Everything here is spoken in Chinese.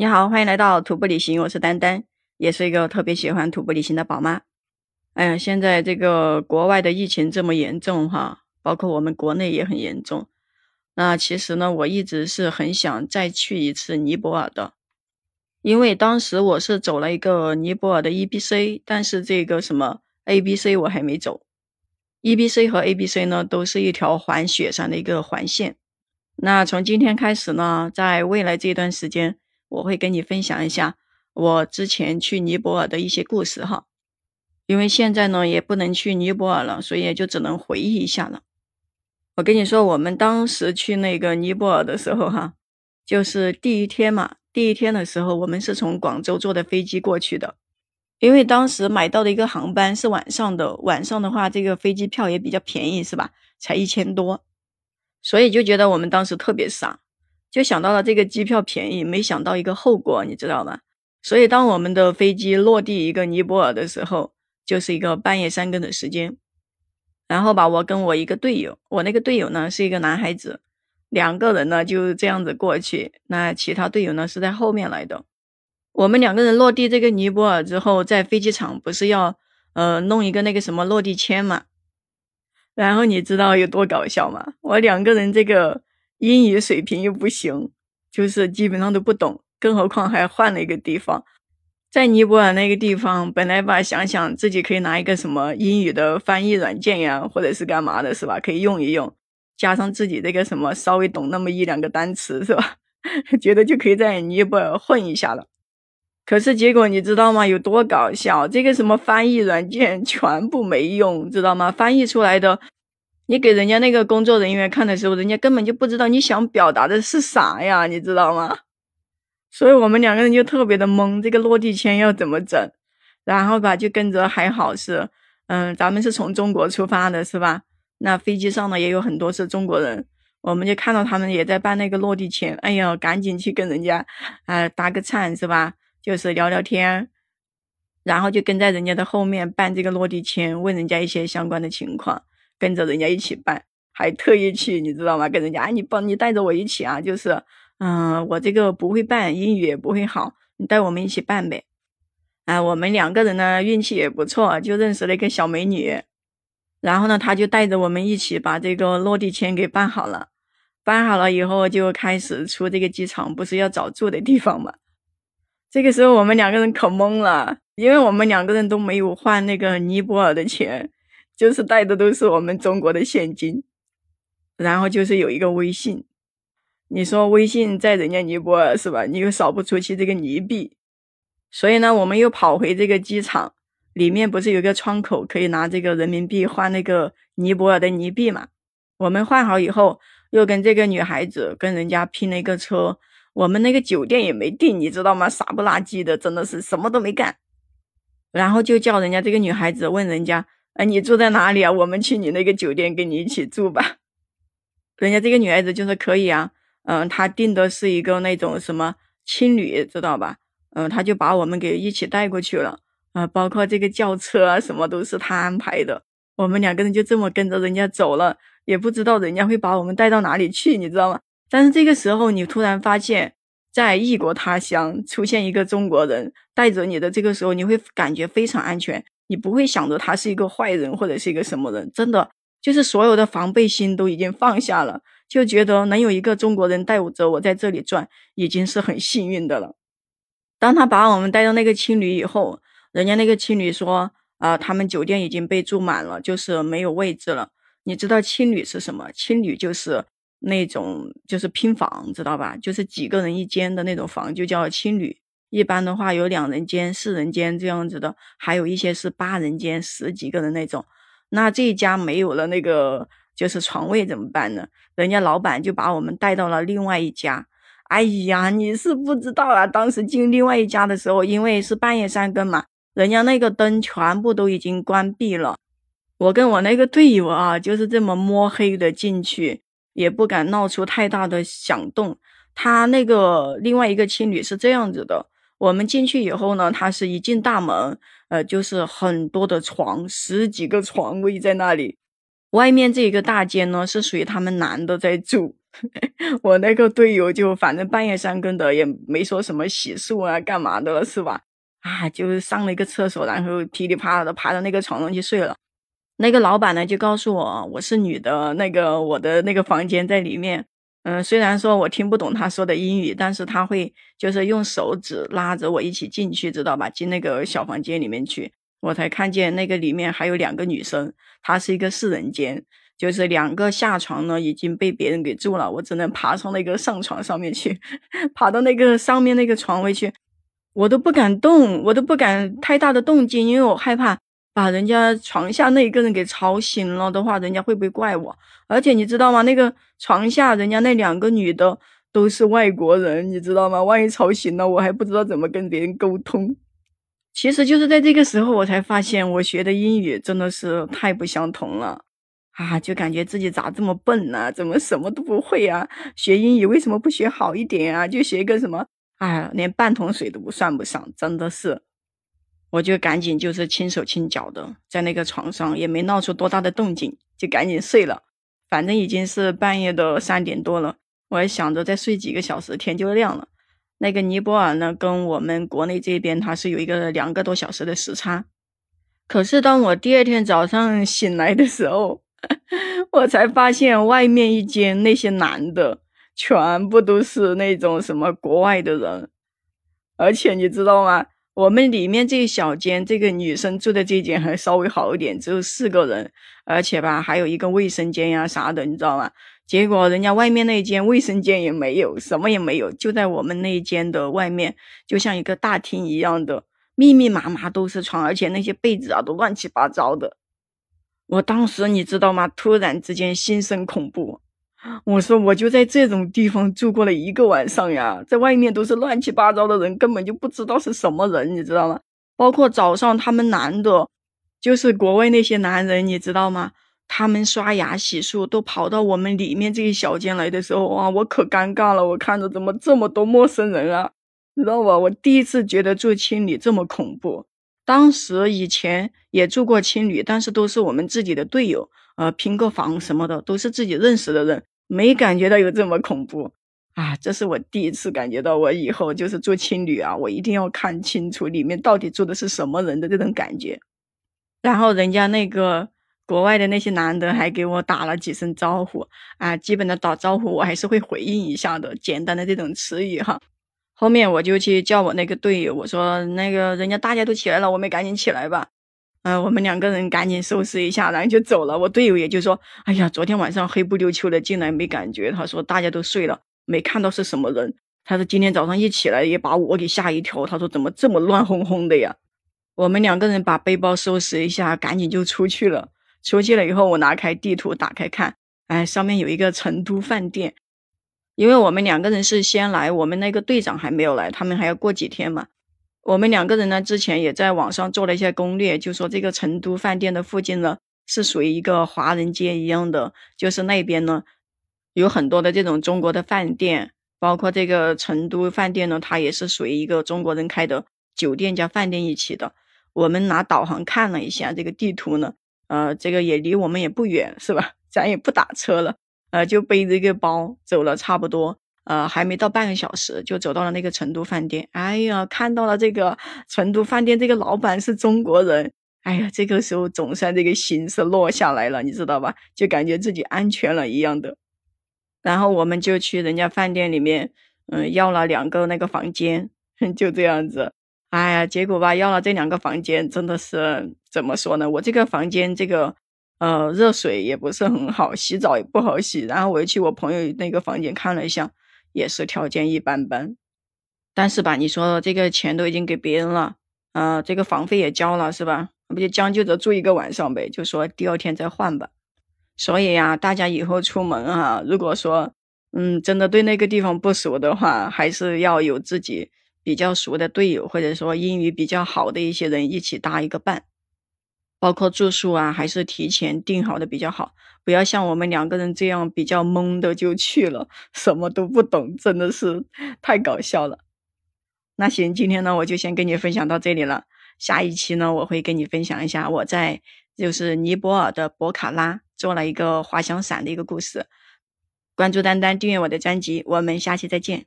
你好，欢迎来到徒步旅行，我是丹丹，也是一个特别喜欢徒步旅行的宝妈。哎呀，现在这个国外的疫情这么严重哈，包括我们国内也很严重。那其实呢，我一直是很想再去一次尼泊尔的，因为当时我是走了一个尼泊尔的 E B C，但是这个什么 A B C 我还没走。E B C 和 A B C 呢，都是一条环雪山的一个环线。那从今天开始呢，在未来这段时间。我会跟你分享一下我之前去尼泊尔的一些故事哈，因为现在呢也不能去尼泊尔了，所以也就只能回忆一下了。我跟你说，我们当时去那个尼泊尔的时候哈，就是第一天嘛，第一天的时候我们是从广州坐的飞机过去的，因为当时买到的一个航班是晚上的，晚上的话这个飞机票也比较便宜是吧？才一千多，所以就觉得我们当时特别傻。就想到了这个机票便宜，没想到一个后果，你知道吗？所以当我们的飞机落地一个尼泊尔的时候，就是一个半夜三更的时间。然后吧，我跟我一个队友，我那个队友呢是一个男孩子，两个人呢就这样子过去。那其他队友呢是在后面来的。我们两个人落地这个尼泊尔之后，在飞机场不是要呃弄一个那个什么落地签嘛？然后你知道有多搞笑吗？我两个人这个。英语水平又不行，就是基本上都不懂，更何况还换了一个地方，在尼泊尔那个地方，本来吧想想自己可以拿一个什么英语的翻译软件呀，或者是干嘛的，是吧？可以用一用，加上自己这个什么稍微懂那么一两个单词，是吧？觉得就可以在尼泊尔混一下了。可是结果你知道吗？有多搞笑？这个什么翻译软件全部没用，知道吗？翻译出来的。你给人家那个工作人员看的时候，人家根本就不知道你想表达的是啥呀，你知道吗？所以我们两个人就特别的懵，这个落地签要怎么整？然后吧，就跟着还好是，嗯，咱们是从中国出发的，是吧？那飞机上呢也有很多是中国人，我们就看到他们也在办那个落地签，哎呀，赶紧去跟人家，呃，搭个讪，是吧？就是聊聊天，然后就跟在人家的后面办这个落地签，问人家一些相关的情况。跟着人家一起办，还特意去，你知道吗？跟人家，哎，你帮你带着我一起啊，就是，嗯，我这个不会办，英语也不会好，你带我们一起办呗。啊，我们两个人呢运气也不错，就认识了一个小美女，然后呢，她就带着我们一起把这个落地签给办好了。办好了以后，就开始出这个机场，不是要找住的地方吗？这个时候我们两个人可懵了，因为我们两个人都没有换那个尼泊尔的钱。就是带的都是我们中国的现金，然后就是有一个微信，你说微信在人家尼泊尔是吧？你又扫不出去这个尼币，所以呢，我们又跑回这个机场，里面不是有个窗口可以拿这个人民币换那个尼泊尔的尼币嘛？我们换好以后，又跟这个女孩子跟人家拼了一个车，我们那个酒店也没订，你知道吗？傻不拉几的，真的是什么都没干，然后就叫人家这个女孩子问人家。哎，你住在哪里啊？我们去你那个酒店跟你一起住吧。人家这个女孩子就说可以啊，嗯，她订的是一个那种什么青旅，知道吧？嗯，她就把我们给一起带过去了，啊，包括这个轿车啊，什么都是她安排的。我们两个人就这么跟着人家走了，也不知道人家会把我们带到哪里去，你知道吗？但是这个时候，你突然发现，在异国他乡出现一个中国人带着你的这个时候，你会感觉非常安全。你不会想着他是一个坏人或者是一个什么人，真的就是所有的防备心都已经放下了，就觉得能有一个中国人带着我在这里转，已经是很幸运的了。当他把我们带到那个青旅以后，人家那个青旅说啊，他们酒店已经被住满了，就是没有位置了。你知道青旅是什么？青旅就是那种就是拼房，知道吧？就是几个人一间的那种房，就叫青旅。一般的话有两人间、四人间这样子的，还有一些是八人间、十几个人那种。那这一家没有了那个就是床位怎么办呢？人家老板就把我们带到了另外一家。哎呀，你是不知道啊！当时进另外一家的时候，因为是半夜三更嘛，人家那个灯全部都已经关闭了。我跟我那个队友啊，就是这么摸黑的进去，也不敢闹出太大的响动。他那个另外一个青旅是这样子的。我们进去以后呢，他是一进大门，呃，就是很多的床，十几个床位在那里。外面这一个大间呢，是属于他们男的在住，我那个队友就反正半夜三更的，也没说什么洗漱啊、干嘛的，是吧？啊，就上了一个厕所，然后噼里啪啦的爬到那个床上去睡了。那个老板呢，就告诉我我是女的，那个我的那个房间在里面。嗯，虽然说我听不懂他说的英语，但是他会就是用手指拉着我一起进去，知道吧？进那个小房间里面去，我才看见那个里面还有两个女生，她是一个四人间。就是两个下床呢，已经被别人给住了，我只能爬上那个上床上面去，爬到那个上面那个床位去，我都不敢动，我都不敢太大的动静，因为我害怕把人家床下那一个人给吵醒了的话，人家会不会怪我？而且你知道吗？那个床下人家那两个女的都是外国人，你知道吗？万一吵醒了，我还不知道怎么跟别人沟通。其实就是在这个时候，我才发现我学的英语真的是太不相同了。啊，就感觉自己咋这么笨呢？怎么什么都不会啊？学英语为什么不学好一点啊？就学个什么？哎，连半桶水都不算不上，真的是。我就赶紧就是轻手轻脚的在那个床上，也没闹出多大的动静，就赶紧睡了。反正已经是半夜的三点多了，我还想着再睡几个小时，天就亮了。那个尼泊尔呢，跟我们国内这边它是有一个两个多小时的时差。可是当我第二天早上醒来的时候，我才发现外面一间那些男的全部都是那种什么国外的人，而且你知道吗？我们里面这一小间，这个女生住的这间还稍微好一点，只有四个人，而且吧还有一个卫生间呀啥的，你知道吗？结果人家外面那间卫生间也没有，什么也没有，就在我们那一间的外面，就像一个大厅一样的，密密麻麻都是床，而且那些被子啊都乱七八糟的。我当时你知道吗？突然之间心生恐怖，我说我就在这种地方住过了一个晚上呀，在外面都是乱七八糟的人，根本就不知道是什么人，你知道吗？包括早上他们男的，就是国外那些男人，你知道吗？他们刷牙洗漱都跑到我们里面这一小间来的时候，哇，我可尴尬了，我看着怎么这么多陌生人啊，知道吧？我第一次觉得住青旅这么恐怖。当时以前也住过青旅，但是都是我们自己的队友，呃，拼个房什么的，都是自己认识的人，没感觉到有这么恐怖啊！这是我第一次感觉到，我以后就是住青旅啊，我一定要看清楚里面到底住的是什么人的这种感觉。然后人家那个国外的那些男的还给我打了几声招呼啊，基本的打招呼我还是会回应一下的，简单的这种词语哈。后面我就去叫我那个队友，我说那个人家大家都起来了，我们赶紧起来吧。嗯，我们两个人赶紧收拾一下，然后就走了。我队友也就说，哎呀，昨天晚上黑不溜秋的进来没感觉，他说大家都睡了，没看到是什么人。他说今天早上一起来也把我给吓一跳，他说怎么这么乱哄哄的呀？我们两个人把背包收拾一下，赶紧就出去了。出去了以后，我拿开地图打开看，哎，上面有一个成都饭店。因为我们两个人是先来，我们那个队长还没有来，他们还要过几天嘛。我们两个人呢，之前也在网上做了一些攻略，就说这个成都饭店的附近呢，是属于一个华人街一样的，就是那边呢有很多的这种中国的饭店，包括这个成都饭店呢，它也是属于一个中国人开的酒店加饭店一起的。我们拿导航看了一下这个地图呢，呃，这个也离我们也不远，是吧？咱也不打车了。呃，就背着一个包走了，差不多，呃，还没到半个小时，就走到了那个成都饭店。哎呀，看到了这个成都饭店，这个老板是中国人。哎呀，这个时候总算这个心是落下来了，你知道吧？就感觉自己安全了一样的。然后我们就去人家饭店里面，嗯，要了两个那个房间，就这样子。哎呀，结果吧，要了这两个房间，真的是怎么说呢？我这个房间这个。呃，热水也不是很好，洗澡也不好洗。然后我又去我朋友那个房间看了一下，也是条件一般般。但是吧，你说这个钱都已经给别人了，啊，这个房费也交了，是吧？那不就将就着住一个晚上呗？就说第二天再换吧。所以呀，大家以后出门啊，如果说嗯真的对那个地方不熟的话，还是要有自己比较熟的队友，或者说英语比较好的一些人一起搭一个伴。包括住宿啊，还是提前订好的比较好，不要像我们两个人这样比较懵的就去了，什么都不懂，真的是太搞笑了。那行，今天呢我就先跟你分享到这里了，下一期呢我会跟你分享一下我在就是尼泊尔的博卡拉做了一个滑翔伞的一个故事。关注丹丹，订阅我的专辑，我们下期再见。